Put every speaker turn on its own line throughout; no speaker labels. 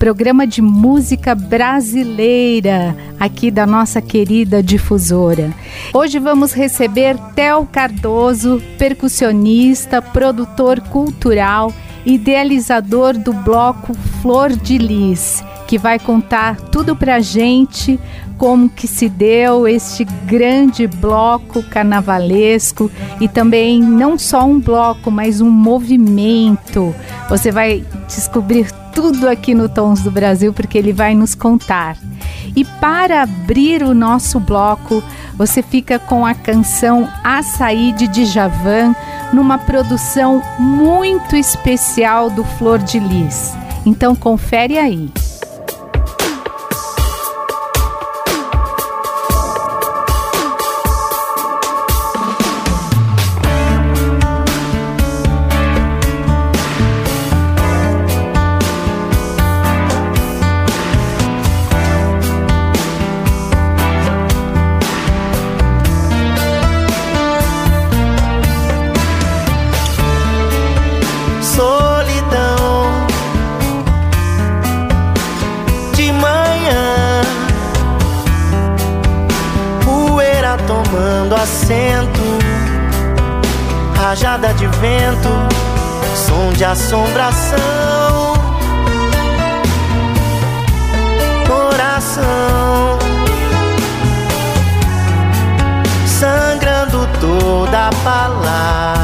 programa de música brasileira aqui da nossa querida difusora. Hoje vamos receber Theo Cardoso, percussionista, produtor cultural, idealizador do bloco Flor de Lis, que vai contar tudo pra gente como que se deu este grande bloco carnavalesco e também não só um bloco, mas um movimento. Você vai descobrir tudo aqui no Tons do Brasil porque ele vai nos contar. E para abrir o nosso bloco, você fica com a canção Açaí de Djavan, numa produção muito especial do Flor de Lis. Então confere aí.
Rajada de vento, som de assombração. Coração sangrando toda a palavra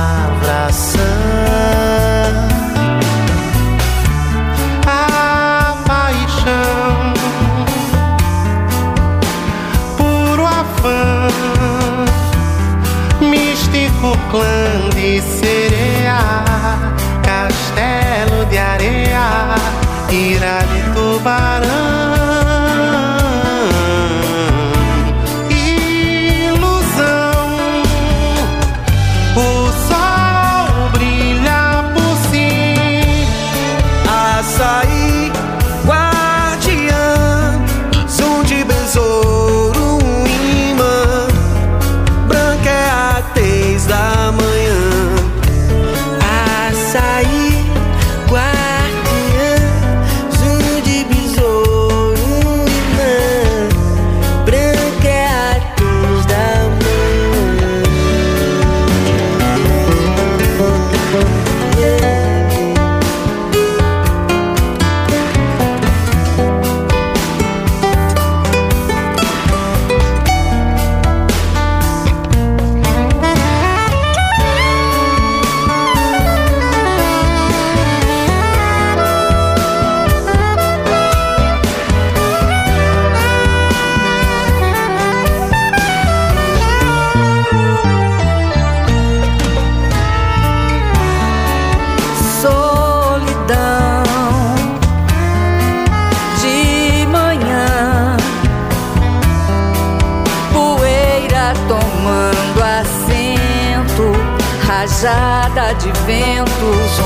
rajada de ventos,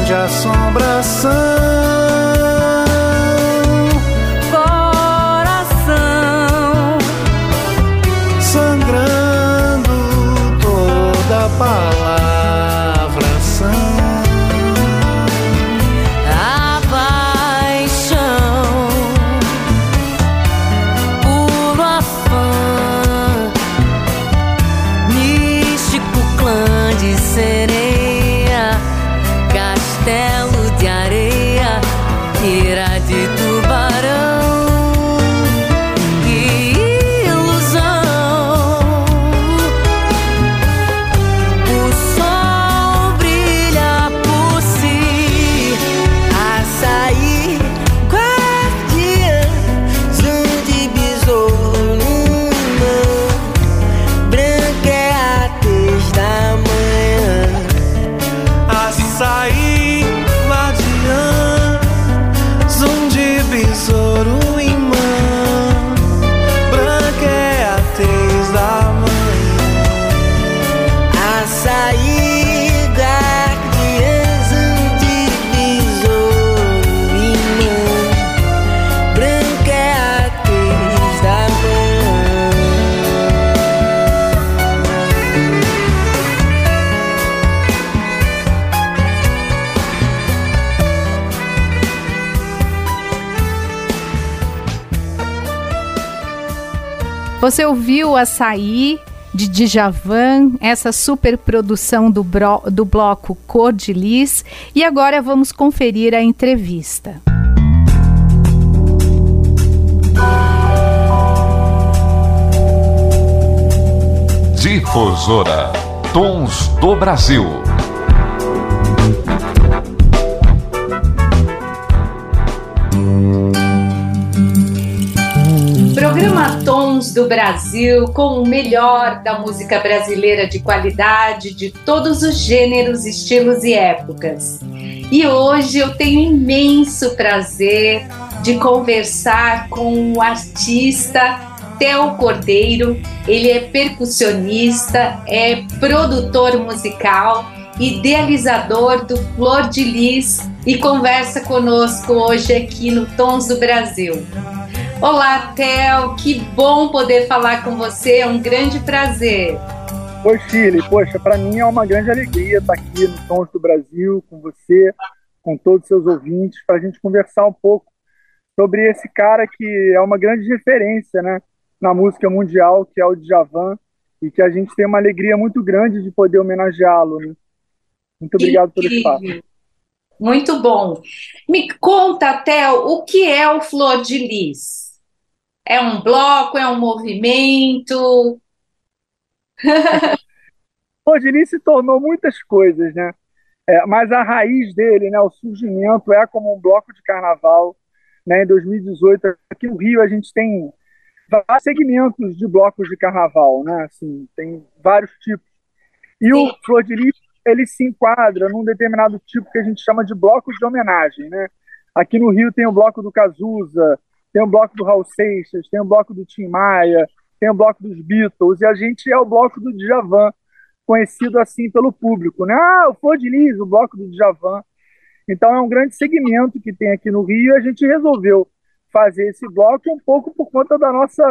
onde assombração
Você ouviu Açaí de Djavan, essa superprodução do, do bloco Cor de Lis, e agora vamos conferir a entrevista.
Difusora Tons do Brasil.
Tons do Brasil com o melhor da música brasileira de qualidade de todos os gêneros, estilos e épocas. E hoje eu tenho imenso prazer de conversar com o artista Theo Cordeiro. Ele é percussionista, é produtor musical, idealizador do Flor de Lis e conversa conosco hoje aqui no Tons do Brasil. Olá, Theo, que bom poder falar com você, é um grande prazer.
Oi, Chile, poxa, para mim é uma grande alegria estar aqui no Tons do Brasil com você, com todos os seus ouvintes, para a gente conversar um pouco sobre esse cara que é uma grande referência né, na música mundial, que é o Djavan, e que a gente tem uma alegria muito grande de poder homenageá-lo. Né? Muito obrigado pelo espaço.
Muito bom. Me conta, Theo, o que é o Flor de Lis? É um bloco? É um movimento?
o Diniz se tornou muitas coisas, né? É, mas a raiz dele, né, o surgimento é como um bloco de carnaval. Né, em 2018, aqui no Rio, a gente tem vários segmentos de blocos de carnaval, né? Assim, tem vários tipos. E Sim. o Flor de Lis, ele se enquadra num determinado tipo que a gente chama de blocos de homenagem, né? Aqui no Rio tem o bloco do Cazuza, tem o bloco do Raul Seixas, tem o bloco do Tim Maia, tem o bloco dos Beatles, e a gente é o bloco do Djavan, conhecido assim pelo público, né? Ah, o Flor de Lis, o bloco do Djavan. Então é um grande segmento que tem aqui no Rio e a gente resolveu fazer esse bloco um pouco por conta da nossa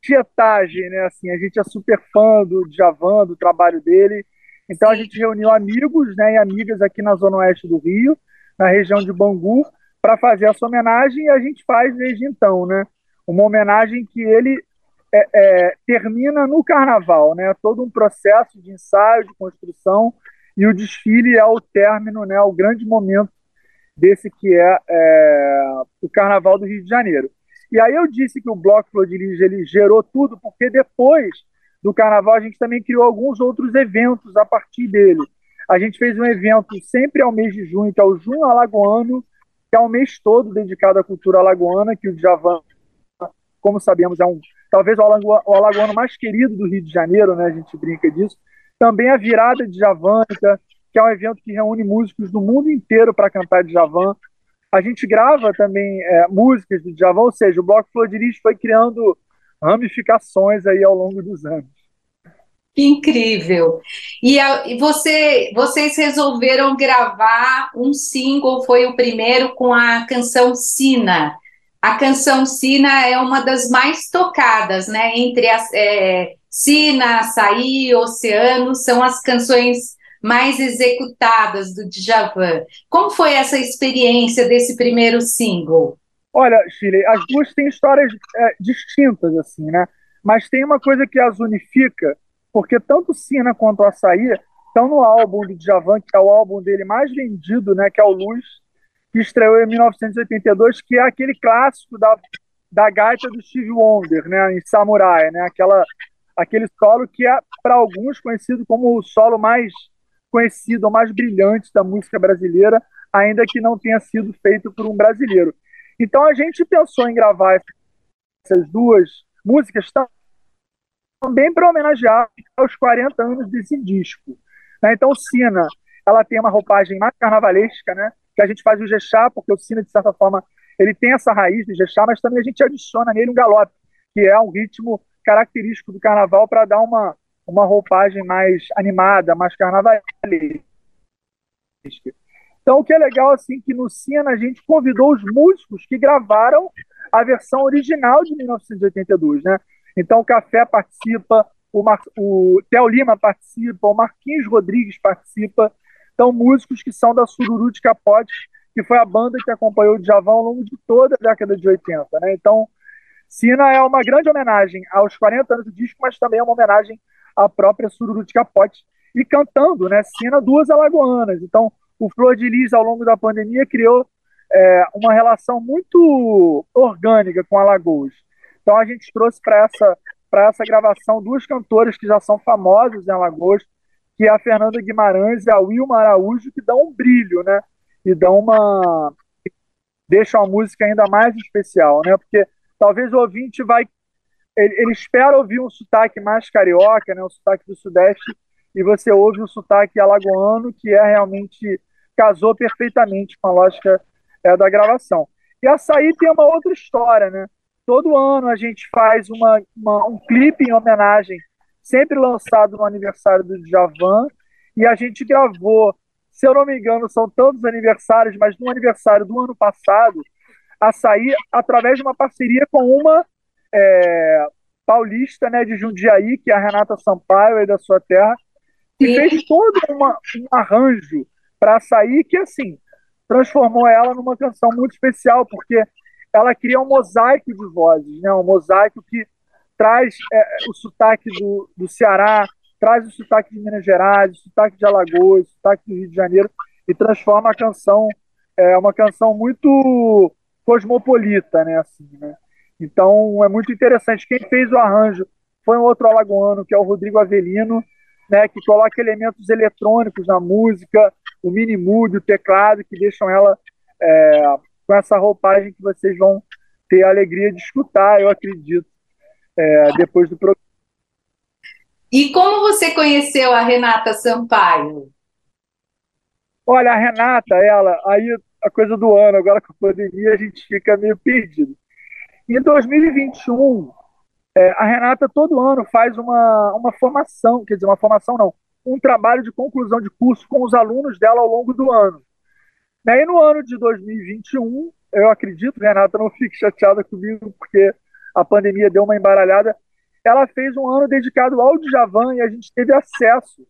tietagem, né? Assim, a gente é super fã do Djavan, do trabalho dele. Então a gente reuniu amigos né, e amigas aqui na Zona Oeste do Rio, na região de Bangu, para fazer essa homenagem e a gente faz desde então, né? Uma homenagem que ele é, é, termina no carnaval, né? Todo um processo de ensaio, de construção e o desfile é o término, né? O grande momento desse que é, é o Carnaval do Rio de Janeiro. E aí eu disse que o Bloco Flor de ele gerou tudo porque depois do Carnaval a gente também criou alguns outros eventos a partir dele. A gente fez um evento sempre ao mês de junho, que é o Junho Alagoano, que é um mês todo dedicado à cultura alagoana, que o Djavan, como sabemos, é um talvez o, alagoano mais querido do Rio de Janeiro, né? A gente brinca disso. Também a virada de Djavanica, que é um evento que reúne músicos do mundo inteiro para cantar Djavan. A gente grava também é, músicas do Djavan, ou seja, o Bloco Flor de foi criando ramificações aí ao longo dos anos.
Que incrível! E, a, e você, vocês resolveram gravar um single, foi o primeiro com a canção Sina. A canção Sina é uma das mais tocadas, né? Entre as é, Sina, Açaí, Oceano, são as canções mais executadas do Djavan. Como foi essa experiência desse primeiro single?
Olha, Chile, as duas têm histórias é, distintas, assim, né? Mas tem uma coisa que as unifica, porque tanto Sina quanto o Açaí estão no álbum do Djavan, que é o álbum dele mais vendido, né, que é o Luz, que estreou em 1982, que é aquele clássico da, da gaita do Steve Wonder, né, em Samurai, né, aquela, aquele solo que é, para alguns, conhecido como o solo mais conhecido, ou mais brilhante da música brasileira, ainda que não tenha sido feito por um brasileiro. Então a gente pensou em gravar essas duas músicas também para homenagear os 40 anos desse disco. Né? Então, o Sina, ela tem uma roupagem mais carnavalesca, né? que a gente faz o Jexá, porque o Sina, de certa forma, ele tem essa raiz de Jexá, mas também a gente adiciona nele um galope, que é um ritmo característico do carnaval para dar uma, uma roupagem mais animada, mais carnavalesca. Então, o que é legal, assim, que no Sina a gente convidou os músicos que gravaram a versão original de 1982, né? Então, o Café participa, o, Mar... o Theo Lima participa, o Marquinhos Rodrigues participa. Então, músicos que são da Sururu de Capote, que foi a banda que acompanhou o Djavan ao longo de toda a década de 80. Né? Então, Sina é uma grande homenagem aos 40 anos do disco, mas também é uma homenagem à própria Sururu de Capote. E cantando, né? Sina, duas alagoanas. Então, o Flor de Lis, ao longo da pandemia, criou é, uma relação muito orgânica com Alagoas. Então, a gente trouxe para essa, essa gravação duas cantoras que já são famosas em Alagoas, que é a Fernanda Guimarães e a Wilma Araújo, que dão um brilho, né? E dão uma. deixam a música ainda mais especial, né? Porque talvez o ouvinte vai. Ele, ele espera ouvir um sotaque mais carioca, né? Um sotaque do Sudeste, e você ouve o sotaque alagoano, que é realmente. casou perfeitamente com a lógica é, da gravação. E Açaí tem uma outra história, né? Todo ano a gente faz uma, uma um clipe em homenagem, sempre lançado no aniversário do Djavan, e a gente gravou se eu não me engano, são tantos aniversários, mas no aniversário do ano passado, a sair através de uma parceria com uma é, paulista né, de Jundiaí, que é a Renata Sampaio, aí da sua terra, que fez todo uma, um arranjo para sair que, assim, transformou ela numa canção muito especial, porque ela cria um mosaico de vozes, né, um mosaico que traz é, o sotaque do, do Ceará, traz o sotaque de Minas Gerais, o sotaque de Alagoas, o sotaque do Rio de Janeiro e transforma a canção é uma canção muito cosmopolita, né, assim, né? Então é muito interessante. Quem fez o arranjo foi um outro alagoano, que é o Rodrigo Avelino, né, que coloca elementos eletrônicos na música, o mini mood, o teclado, que deixam ela é, com essa roupagem que vocês vão ter a alegria de escutar, eu acredito, é, depois do programa.
E como você conheceu a Renata Sampaio?
Olha, a Renata, ela, aí a coisa do ano, agora com a pandemia, a gente fica meio perdido. Em 2021, é, a Renata todo ano faz uma, uma formação, quer dizer, uma formação não, um trabalho de conclusão de curso com os alunos dela ao longo do ano. E aí, no ano de 2021, eu acredito, Renata, não fique chateada comigo, porque a pandemia deu uma embaralhada, ela fez um ano dedicado ao Djavan e a gente teve acesso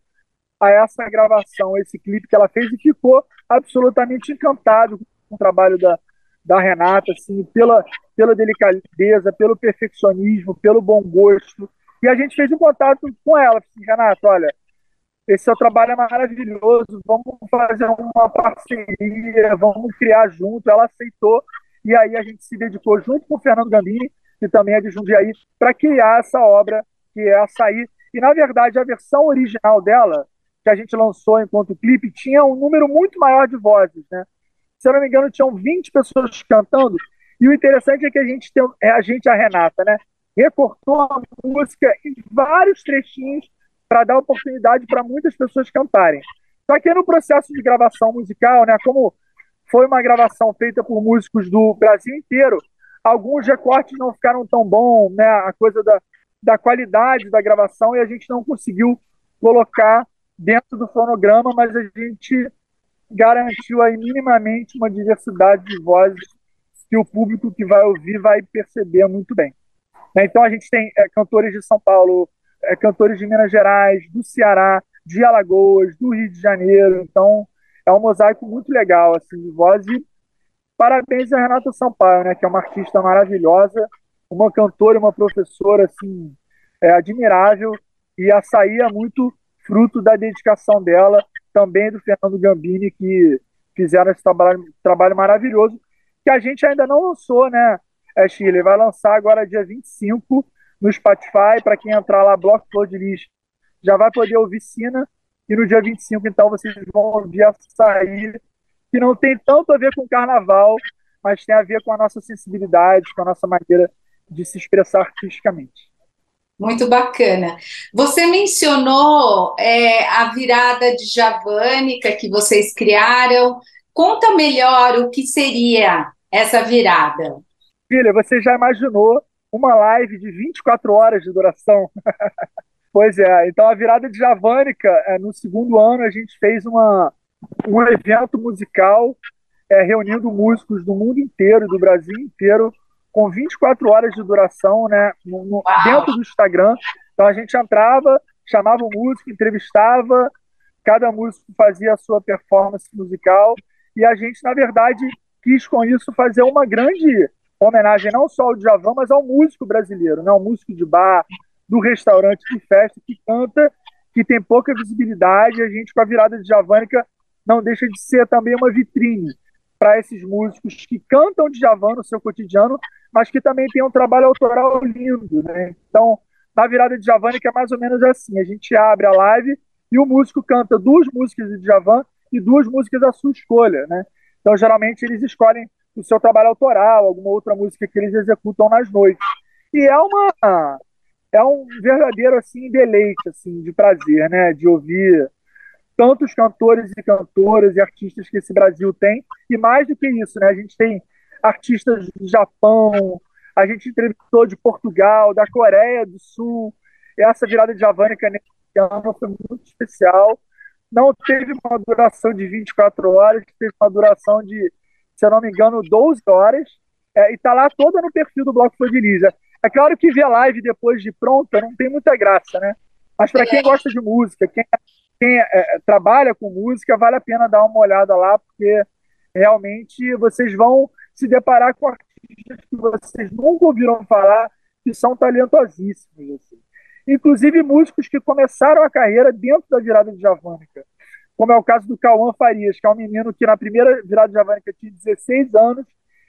a essa gravação, a esse clipe que ela fez e ficou absolutamente encantado com o trabalho da, da Renata, assim, pela, pela delicadeza, pelo perfeccionismo, pelo bom gosto. E a gente fez um contato com ela, assim, Renata, olha, esse seu trabalho é maravilhoso, vamos fazer uma parceria, vamos criar junto. Ela aceitou e aí a gente se dedicou junto com o Fernando Gambini que também é de Jundiaí, para criar essa obra que é Açaí. E, na verdade, a versão original dela, que a gente lançou enquanto clipe, tinha um número muito maior de vozes, né? Se eu não me engano, tinham 20 pessoas cantando, e o interessante é que a gente tem, é a gente, a Renata, né? Recortou a música em vários trechinhos para dar oportunidade para muitas pessoas cantarem. Só que no processo de gravação musical, né, como foi uma gravação feita por músicos do Brasil inteiro, alguns recortes não ficaram tão bons, né? A coisa da, da qualidade da gravação e a gente não conseguiu colocar dentro do fonograma, mas a gente garantiu aí minimamente uma diversidade de vozes que o público que vai ouvir vai perceber muito bem. Né? Então a gente tem é, cantores de São Paulo, é, cantores de Minas Gerais, do Ceará, de Alagoas, do Rio de Janeiro. Então é um mosaico muito legal assim de voz e Parabéns a Renata Sampaio, né, que é uma artista maravilhosa, uma cantora, uma professora assim, é, admirável, e a sair é muito fruto da dedicação dela, também do Fernando Gambini, que fizeram esse trabalho, trabalho maravilhoso, que a gente ainda não lançou, né, é, Chile? Vai lançar agora dia 25 no Spotify, para quem entrar lá, Bloco Flor de Lis, já vai poder ouvir Sina, e no dia 25, então, vocês vão ouvir a sair que não tem tanto a ver com carnaval, mas tem a ver com a nossa sensibilidade, com a nossa maneira de se expressar artisticamente.
Muito bacana. Você mencionou é, a virada de Javânica que vocês criaram. Conta melhor o que seria essa virada.
Filha, você já imaginou uma live de 24 horas de duração? pois é, então a virada de Javânica, é, no segundo ano, a gente fez uma, um evento musical é, reunindo músicos do mundo inteiro, do Brasil inteiro, com 24 horas de duração, né, no, no, dentro do Instagram. Então a gente entrava, chamava o músico, entrevistava, cada músico fazia a sua performance musical e a gente, na verdade, quis com isso fazer uma grande homenagem não só ao Djavan, mas ao músico brasileiro, né? ao músico de bar, do restaurante, de festa, que canta, que tem pouca visibilidade. A gente, com a virada de Javânica, não deixa de ser também uma vitrine para esses músicos que cantam Djavan no seu cotidiano, mas que também tem um trabalho autoral lindo. Né? Então, na virada de Javânica é mais ou menos assim: a gente abre a live e o músico canta duas músicas de Djavan e duas músicas da sua escolha. Né? Então, geralmente, eles escolhem o seu trabalho autoral, alguma outra música que eles executam nas noites. E é uma é um verdadeiro assim deleite assim de prazer, né, de ouvir tantos cantores e cantoras e artistas que esse Brasil tem e mais do que isso, né, a gente tem artistas do Japão, a gente entrevistou de Portugal, da Coreia do Sul. Essa virada de Javânica nesse ano foi muito especial. Não teve uma duração de 24 horas, teve uma duração de, se eu não me engano, 12 horas. É, e está lá toda no perfil do Bloco Flodilisa. É claro que ver live depois de pronta não tem muita graça, né? Mas para quem gosta de música, quem, quem é, é, trabalha com música, vale a pena dar uma olhada lá, porque realmente vocês vão se deparar com artistas que vocês nunca ouviram falar, que são talentosíssimos. Assim. Inclusive músicos que começaram a carreira dentro da virada de Javânica, como é o caso do Cauã Farias, que é um menino que na primeira virada Javânica tinha 16 anos,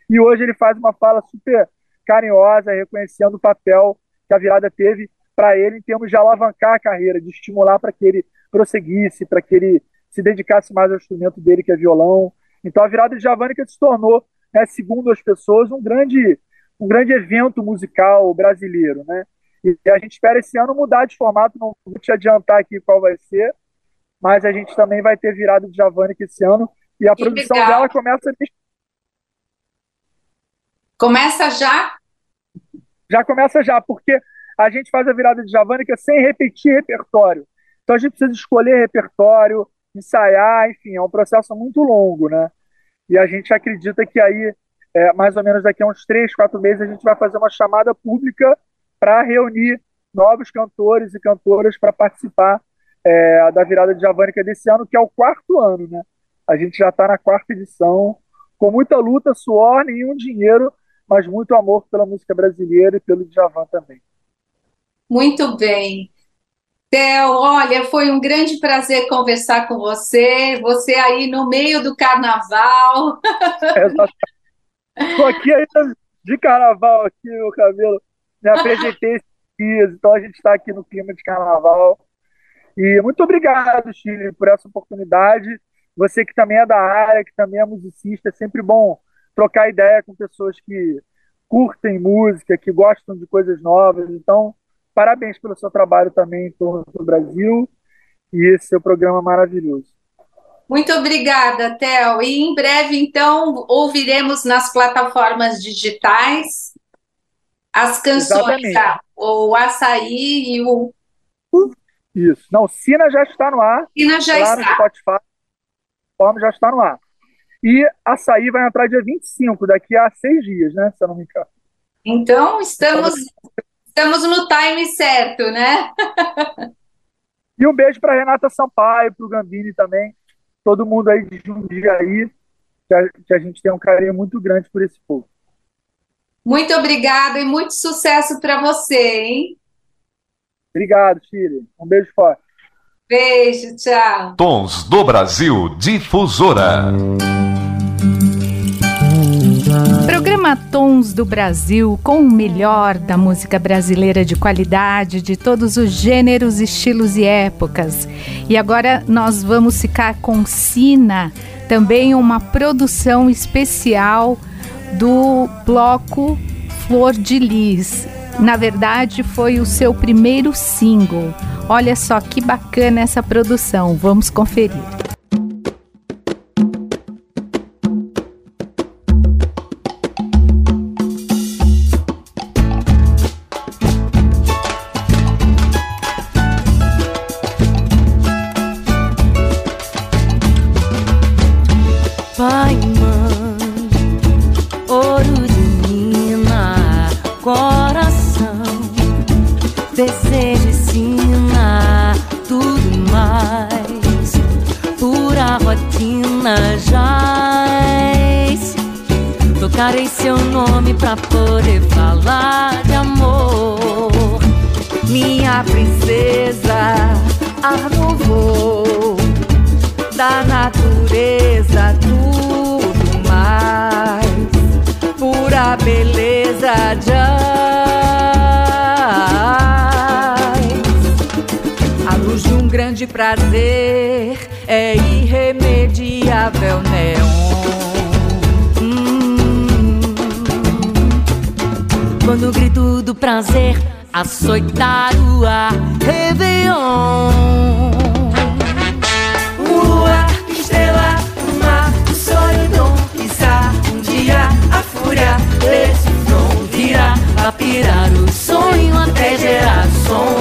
e hoje ele faz uma fala super carinhosa, reconhecendo o papel que a virada teve para ele em termos de alavancar a carreira, de estimular para que ele prosseguisse, para que ele se dedicasse mais ao instrumento dele, que é violão. Então a virada de Javânica se tornou, né, segundo as pessoas, um grande, um grande evento musical brasileiro. Né? E a gente espera esse ano mudar de formato, não vou te adiantar aqui qual vai ser, mas a gente também vai ter virada de Javânica esse ano, e a que produção legal. dela começa
Começa já?
Já começa já, porque a gente faz a virada de Javânica sem repetir repertório. Então a gente precisa escolher repertório, ensaiar, enfim, é um processo muito longo, né? E a gente acredita que aí, é, mais ou menos daqui a uns três, quatro meses, a gente vai fazer uma chamada pública para reunir novos cantores e cantoras para participar é, da virada de Javânica desse ano, que é o quarto ano, né? A gente já está na quarta edição, com muita luta, suor, nenhum dinheiro, mas muito amor pela música brasileira e pelo Djavan também.
Muito bem. Theo, olha, foi um grande prazer conversar com você. Você aí no meio do carnaval.
Estou aqui ainda de carnaval, aqui, meu cabelo. Me apresentei esses dias, então a gente está aqui no clima de carnaval. E muito obrigado, Chile, por essa oportunidade. Você que também é da área, que também é musicista, é sempre bom trocar ideia com pessoas que curtem música, que gostam de coisas novas. Então, parabéns pelo seu trabalho também em torno do Brasil e esse seu programa maravilhoso.
Muito obrigada, Theo. E em breve, então, ouviremos nas plataformas digitais as canções, tá? o Açaí e o.
Isso. Não, Sina já está no ar.
Sina já está.
No Spotify, já está no ar. E açaí vai entrar dia 25, daqui a seis dias, né? Se eu não me engano.
Então, estamos, estamos no time certo, né?
e um beijo para Renata Sampaio, para o Gambini também. Todo mundo aí de Jundiaí, que a, que a gente tem um carinho muito grande por esse povo.
Muito obrigada e muito sucesso para você, hein?
Obrigado, Chile. Um beijo forte.
Beijo, tchau.
Tons do Brasil Difusora.
Programa Tons do Brasil com o melhor da música brasileira de qualidade, de todos os gêneros, estilos e épocas. E agora nós vamos ficar com Sina, também uma produção especial do bloco Flor de Lis. Na verdade, foi o seu primeiro single. Olha só que bacana essa produção. Vamos conferir.
Irremediável neon. Quando o grito do prazer açoitar o ar, Réveillon. Lua, estrela, mar, o dom, pisar. Um dia a fúria desse som virá a pirar o sonho até gerar som.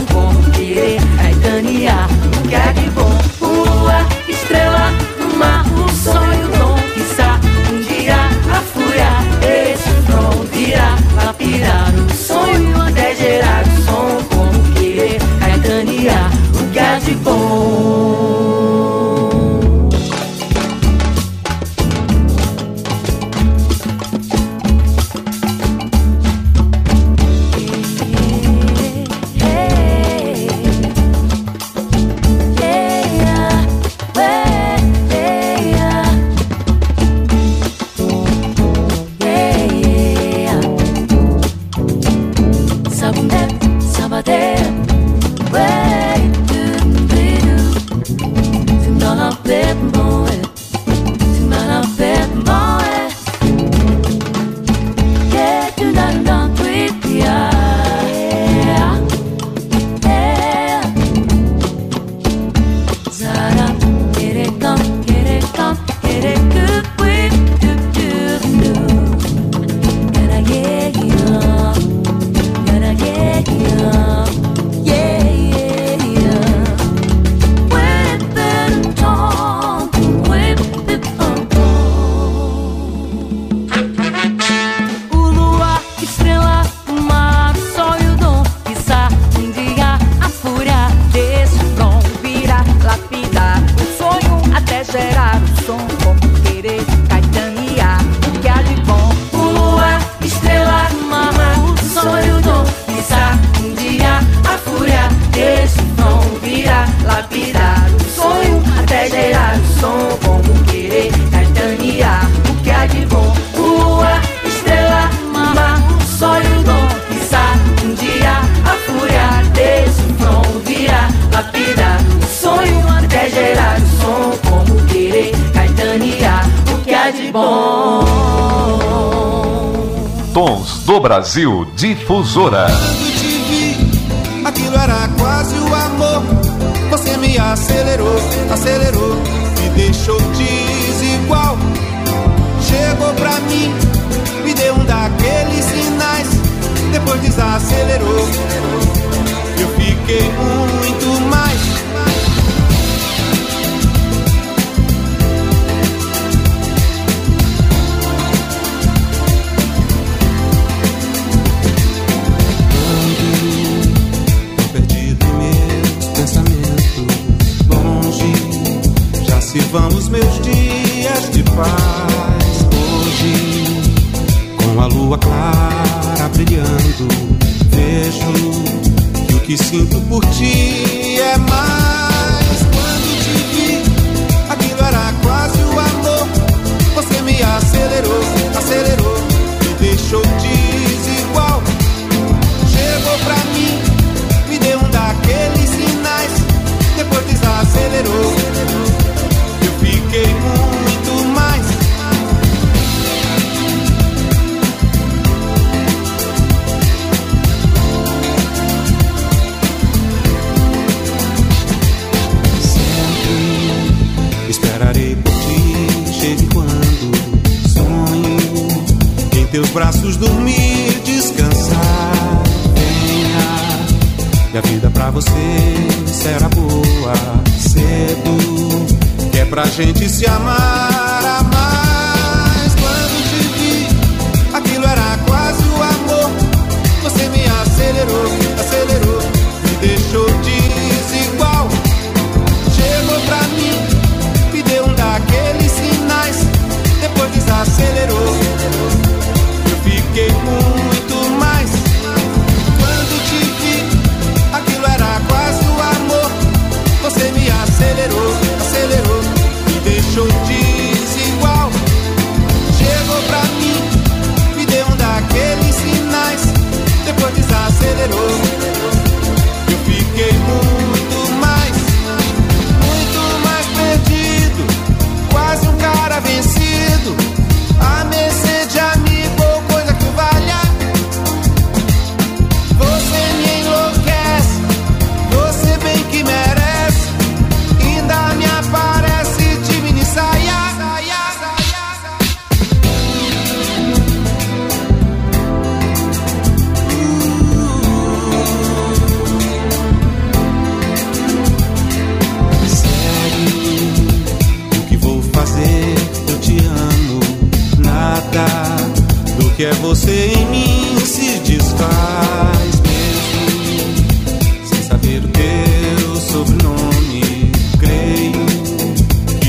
Brasil Difusora.
Quando te vi, aquilo era quase o amor. Você me acelerou, acelerou, me deixou desigual. Chegou pra mim, me deu um daqueles sinais. Depois desacelerou, eu fiquei muito vamos meus dias de paz. Hoje com a lua clara brilhando vejo que o que sinto por ti é mais. Quando te vi aquilo era quase o amor. Você me acelerou acelerou me deixou desigual. Chegou pra mim me deu um daqueles sinais. Depois desacelerou pra gente se amar.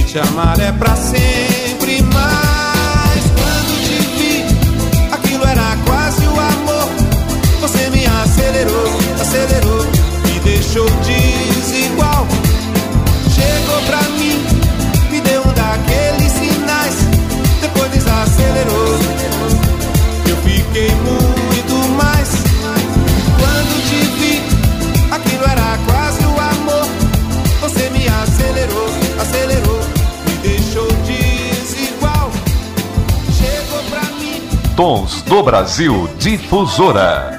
te amar é pra sempre.
do Brasil Difusora.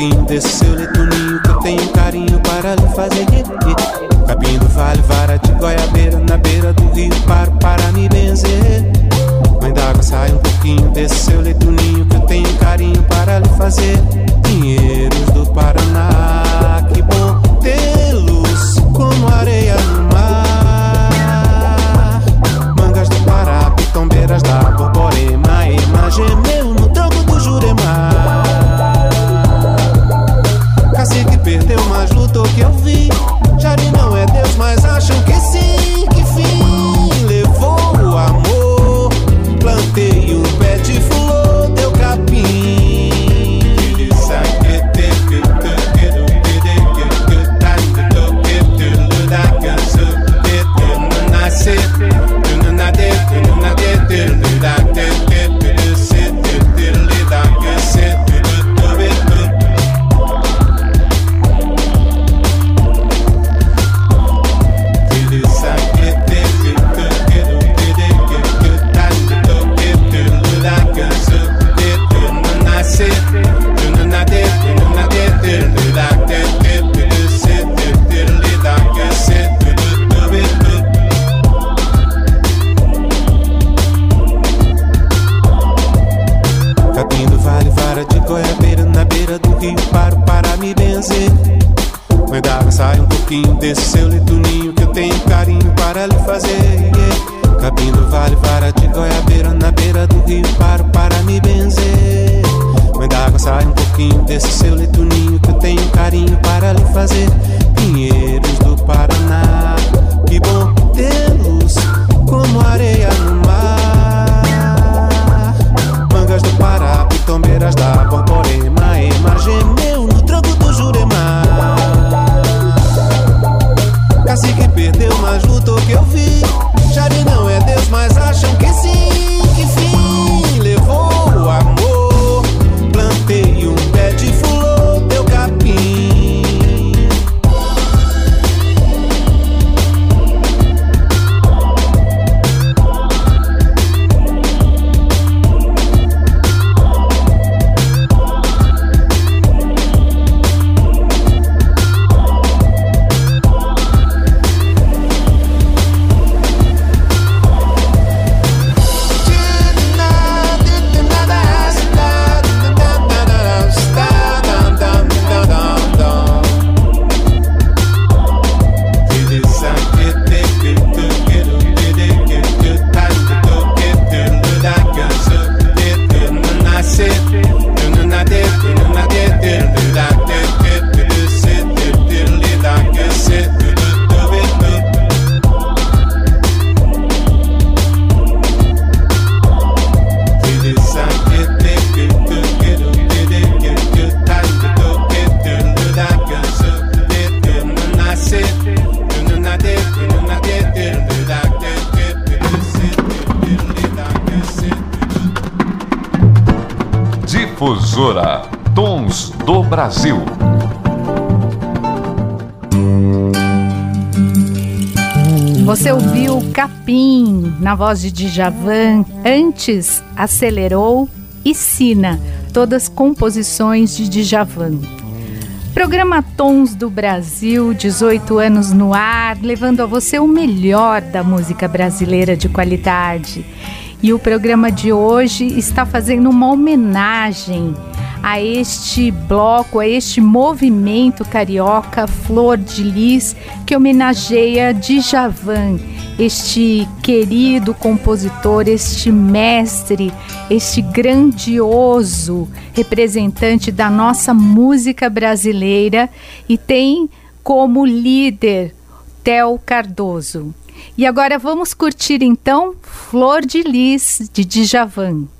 pouquinho
Você ouviu Capim na voz de Djavan, antes Acelerou e Sina, todas composições de Djavan. Programa Tons do Brasil, 18 anos no ar, levando a você o melhor da música brasileira de qualidade. E o programa de hoje está fazendo uma homenagem a este bloco, a este movimento carioca Flor de Lis, que homenageia Djavan, este querido compositor, este mestre, este grandioso representante da nossa música brasileira e tem como líder Theo Cardoso. E agora vamos curtir então Flor de Lis de Djavan.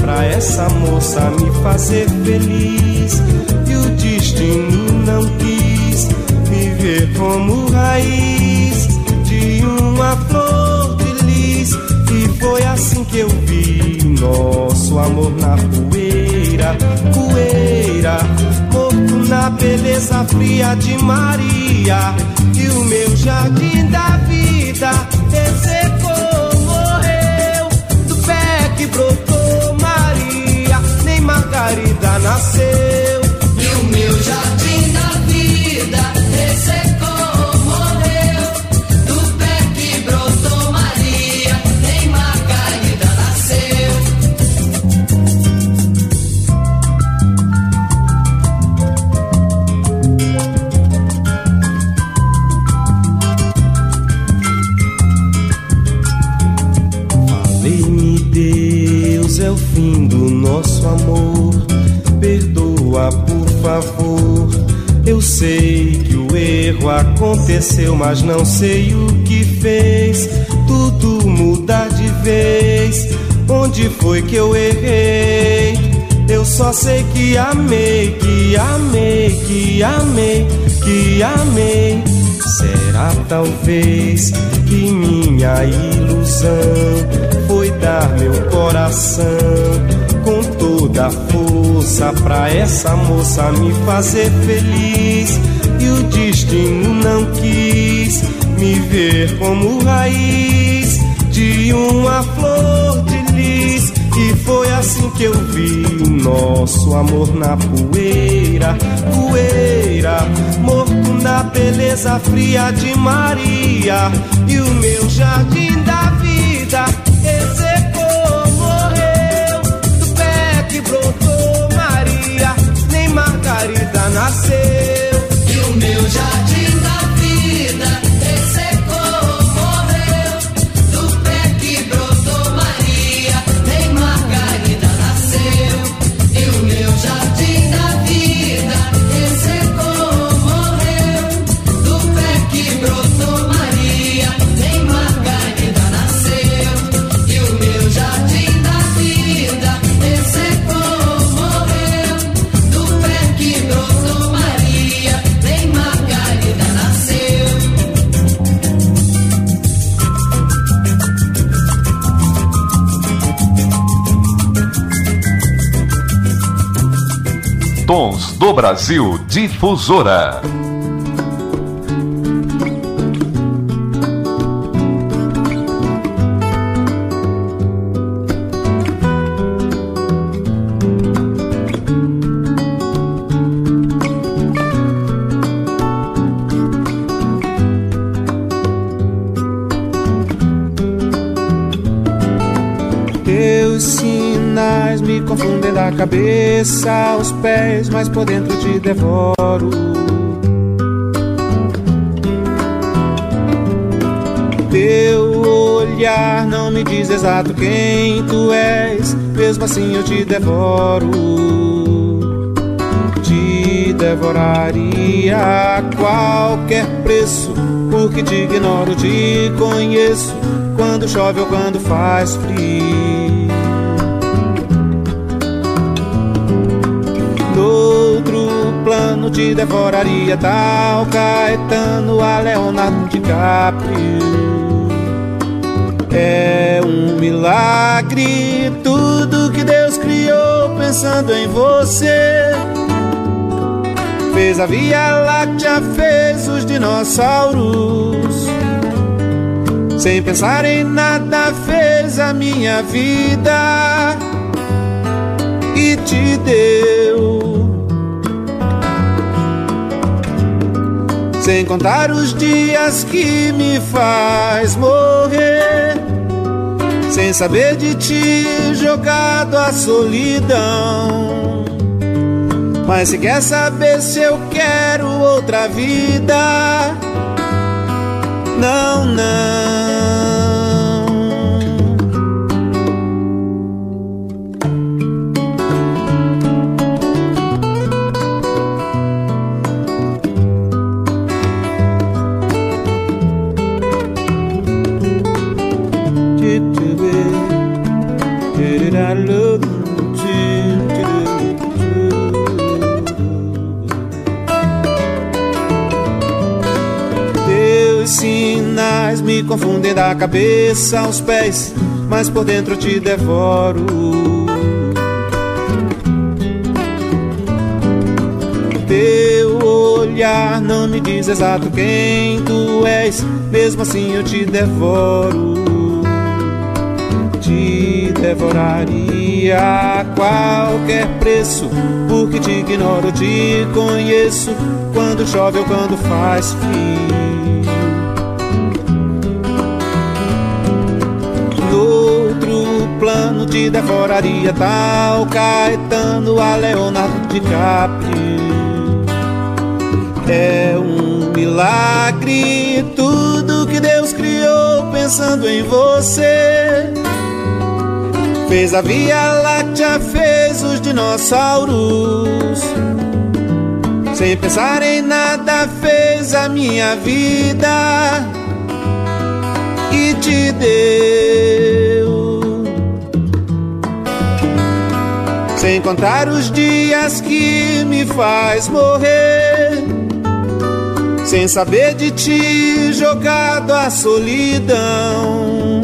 pra essa moça me fazer feliz. E o destino não quis me ver como raiz de uma flor de lis. E foi assim que eu vi nosso amor na poeira, poeira, morto na beleza fria de Maria. E o meu jardim da vida ressecou brotou Maria, nem Margarida nasceu.
E o meu jardim da vida ressecou, morreu. Do pé que brotou Maria, nem Margarida nasceu.
Falei-me é o fim do nosso amor. Perdoa, por favor. Eu sei que o erro aconteceu, mas não sei o que fez. Tudo mudar de vez. Onde foi que eu errei? Eu só sei que amei, que amei, que amei, que amei. Será talvez que minha ilusão foi dar meu coração com toda a força pra essa moça me fazer feliz. E o destino não quis me ver como raiz de uma flor de lis. E foi assim que eu vi o nosso amor na poeira, poeira, morto na beleza fria de Maria. E o meu jardim da vida Margarida nasceu.
E o meu jardim do
Brasil Difusora.
Cabeça aos pés, mas por dentro te devoro. Teu olhar não me diz exato quem tu és, mesmo assim eu te devoro. Te devoraria a qualquer preço, porque te ignoro, te conheço quando chove ou quando faz frio. Te devoraria tal Caetano a Leonardo DiCaprio. É um milagre tudo que Deus criou pensando em você. Fez a Via Láctea, fez os dinossauros. Sem pensar em nada, fez a minha vida e te deu. Sem contar os dias que me faz morrer. Sem saber de ti, jogado à solidão. Mas se quer saber se eu quero outra vida, não, não. Confundem da cabeça aos pés, mas por dentro te devoro. Teu olhar não me diz exato quem tu és, mesmo assim eu te devoro. Te devoraria a qualquer preço, porque te ignoro, te conheço quando chove ou quando faz frio. Te devoraria tal Caetano a Leonardo DiCaprio. É um milagre tudo que Deus criou pensando em você. Fez a Via Láctea, fez os dinossauros. Sem pensar em nada, fez a minha vida e te deu. Sem contar os dias que me faz morrer. Sem saber de ti, jogado à solidão.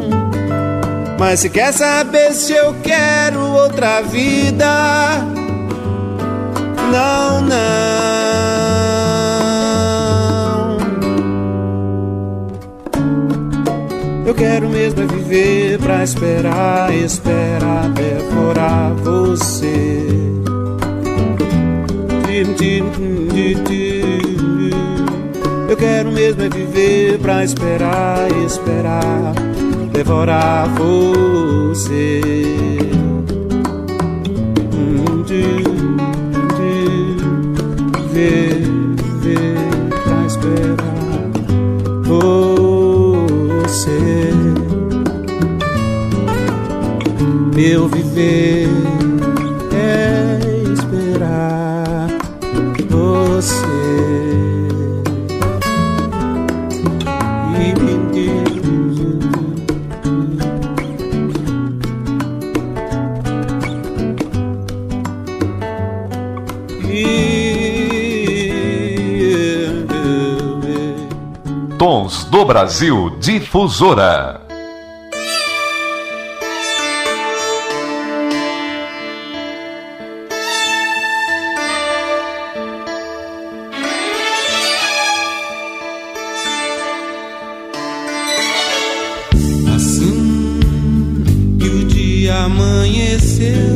Mas se quer saber se eu quero outra vida, não, não. Quero mesmo é viver pra esperar, esperar, devorar você. Eu quero mesmo é viver pra esperar, esperar, devorar você. Meu viver é esperar você.
Tons do Brasil Difusora.
still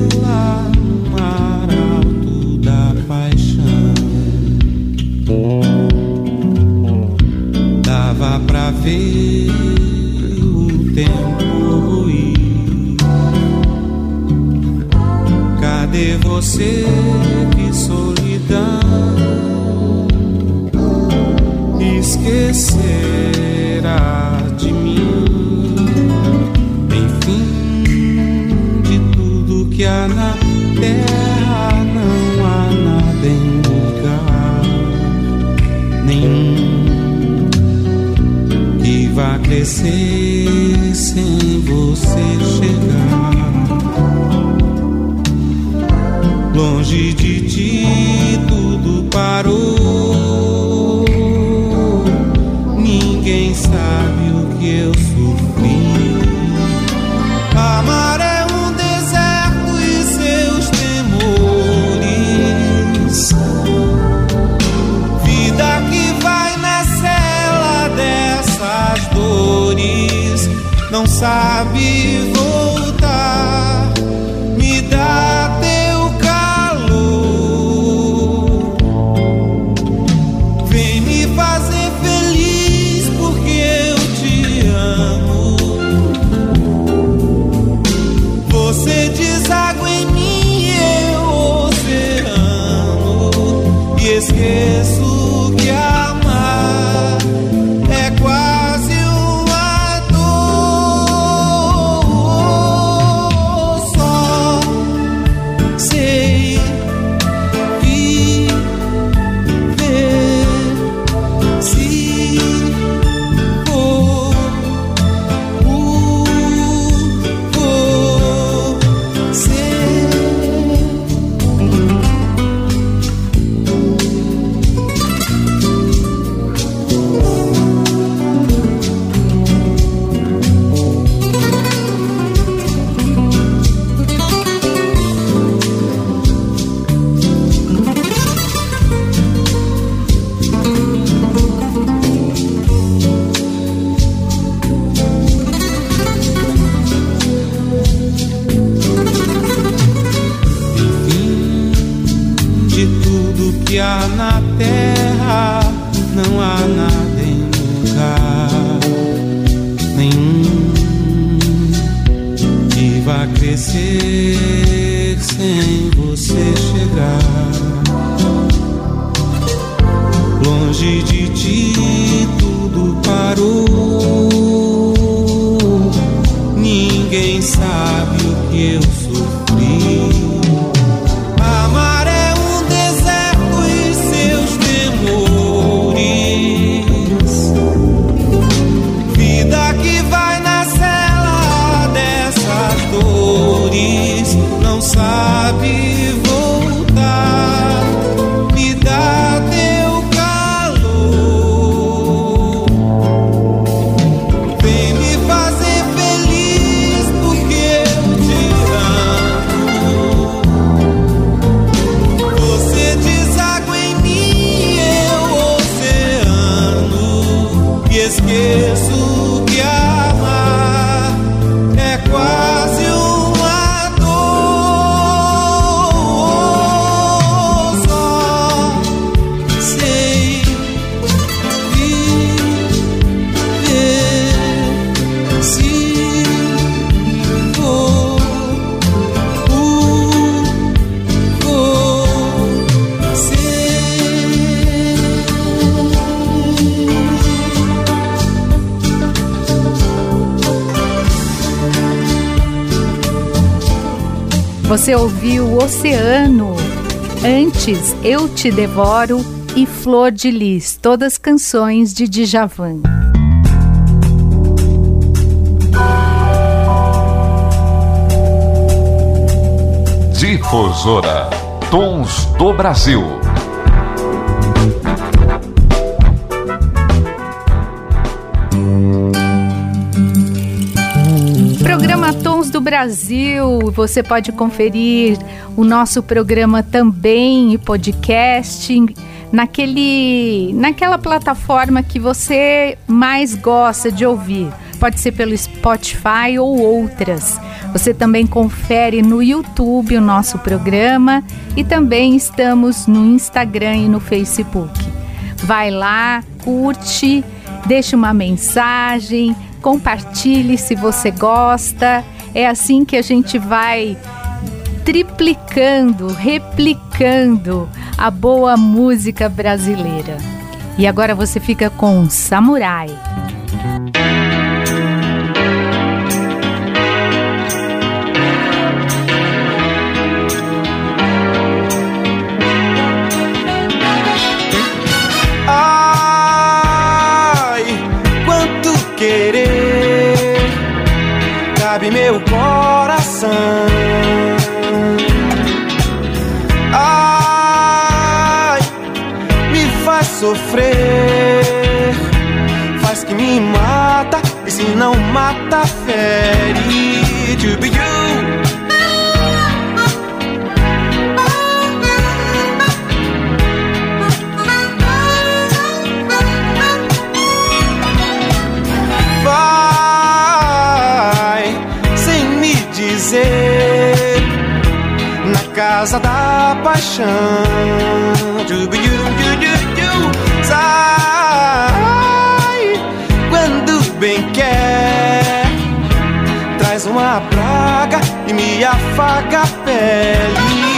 Você
ouviu Oceano, Antes Eu Te Devoro e Flor de Lis, todas canções de Djavan.
Difusora Tons do Brasil
Brasil. Você pode conferir o nosso programa também e podcast naquele, naquela plataforma que você mais gosta de ouvir. Pode ser pelo Spotify ou outras. Você também confere no YouTube o nosso programa e também estamos no Instagram e no Facebook. Vai lá, curte, deixe uma mensagem, compartilhe se você gosta é assim que a gente vai triplicando, replicando a boa música brasileira. E agora você fica com Samurai.
mata fere de be. Vai sem me dizer na casa da paixão. minha praga e me afaga a pele.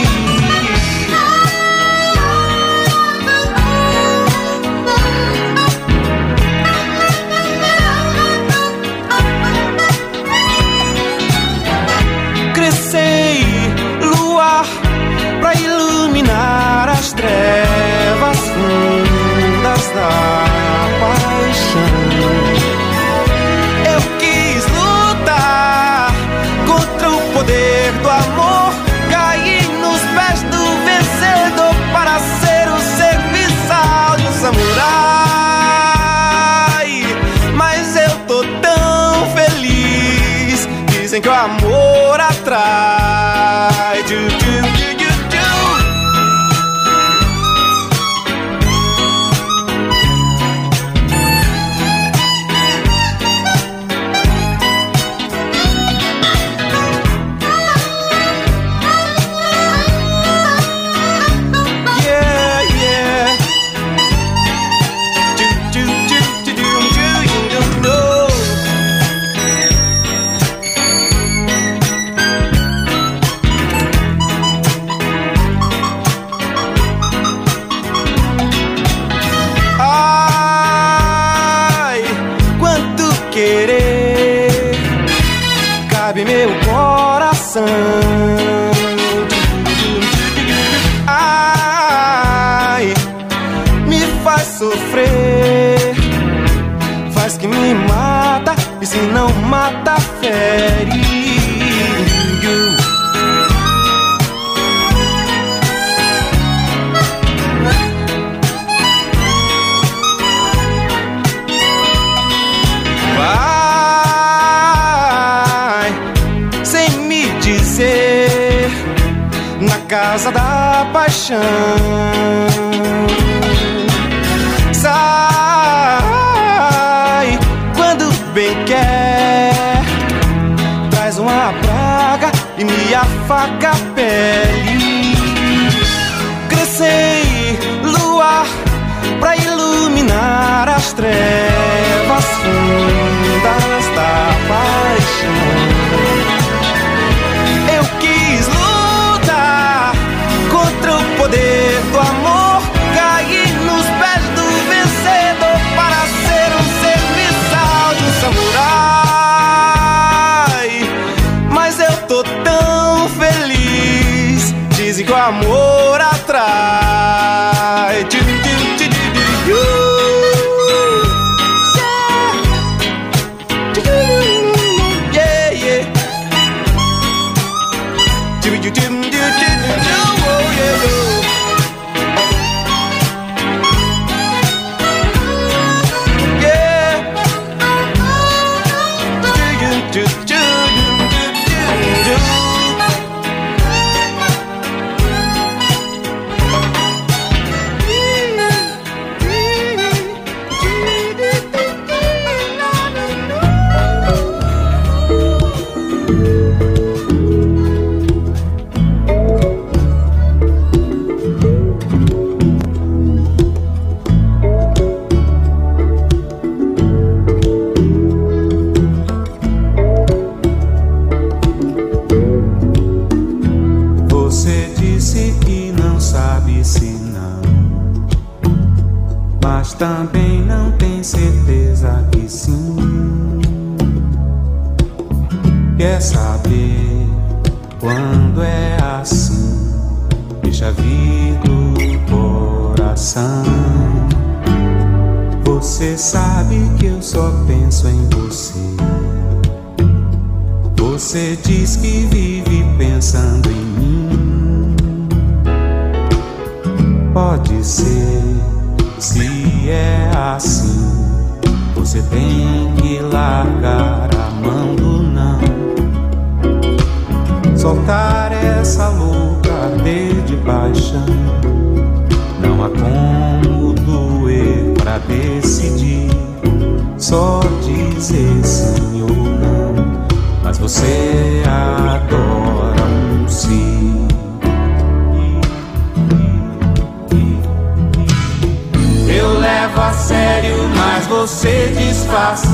Você disfarça.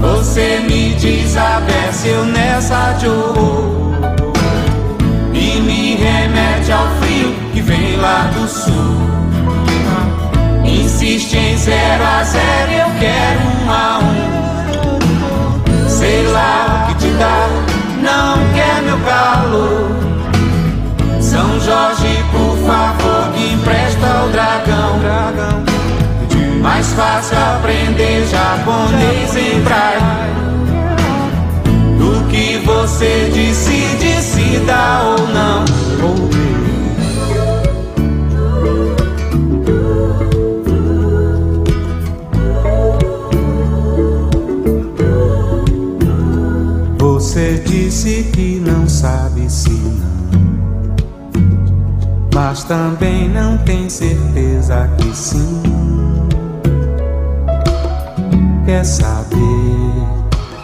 Você me desabece, eu nessa horror. E me remete ao frio que vem lá do sul. Insiste em zero a zero, eu quero um a um sei lá o que te dá, não quer meu calor. Fácil aprender japonês em praia do que você decide se dá ou não. Você disse que não sabe se não, mas também não tem certeza que sim. Quer saber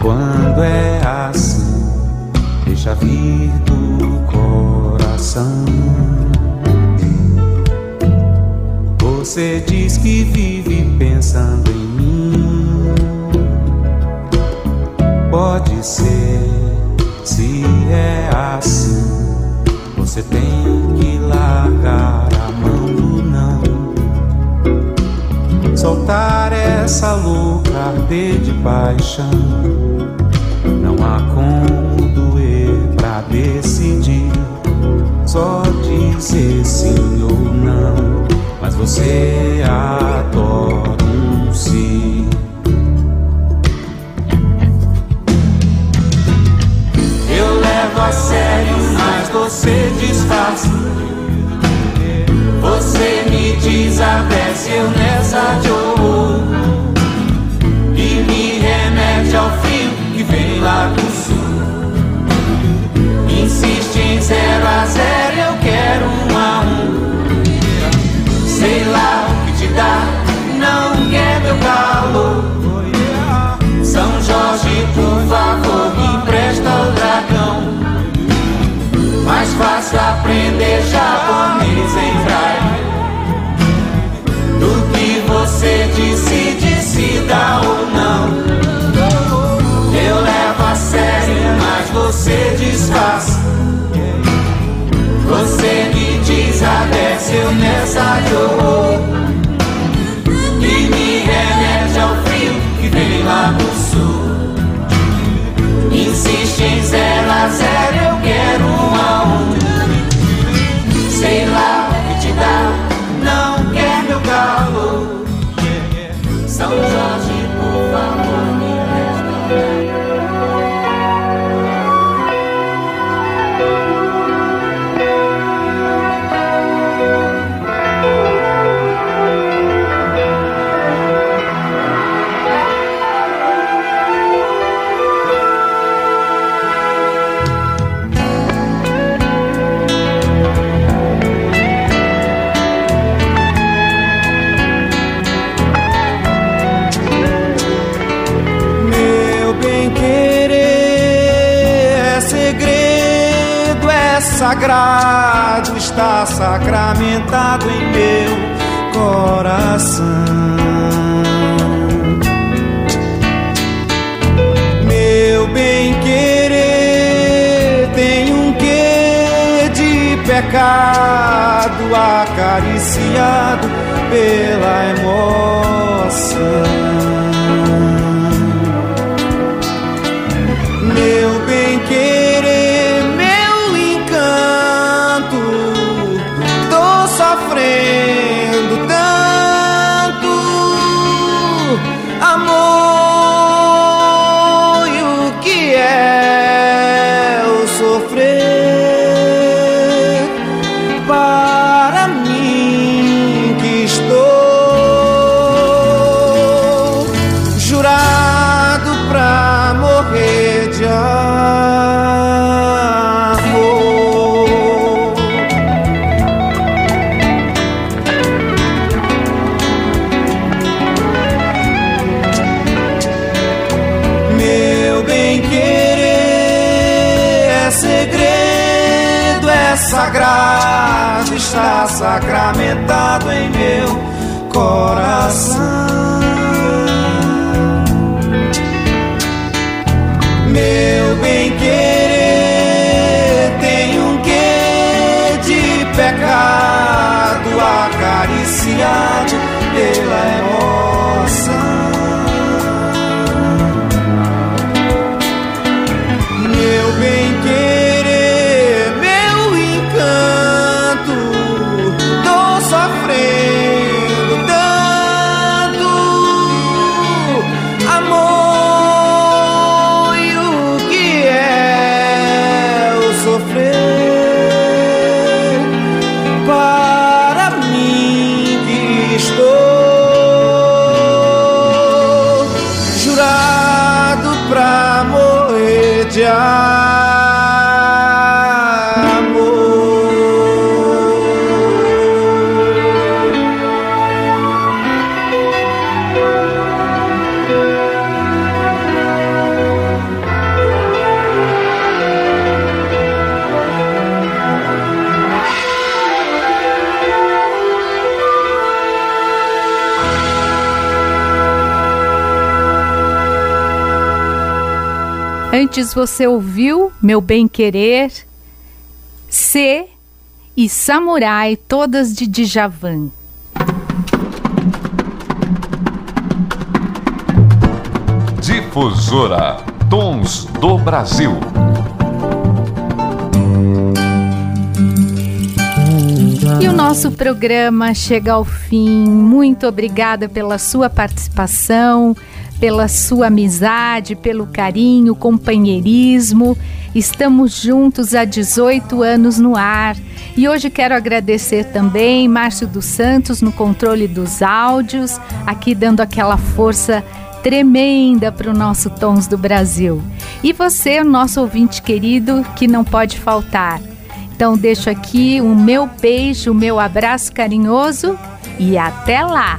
quando é assim? Deixa vir do coração. Você diz que vive pensando em mim. Pode ser se é assim, você tem que largar Soltar essa louca de paixão. Não há como doer pra decidir. Só dizer sim ou não. Mas você adora eu sagrado está sacramentado em meu coração. Meu bem querer tem um quê de
pecado acariciado pela emoção. Meu bem querer,
Você ouviu Meu Bem Querer, C e Samurai, todas de Djavan.
Difusora Tons do Brasil.
E o nosso programa chega ao fim. Muito obrigada pela sua participação pela sua amizade, pelo carinho, companheirismo. Estamos juntos há 18 anos no ar. E hoje quero agradecer também Márcio dos Santos no controle dos áudios, aqui dando aquela força tremenda para o nosso Tons do Brasil. E você, nosso ouvinte querido, que não pode faltar. Então deixo aqui o meu beijo, o meu abraço carinhoso e até lá!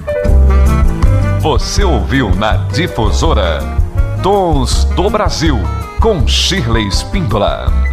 Você ouviu na Difusora Tons do Brasil com Shirley Spindola.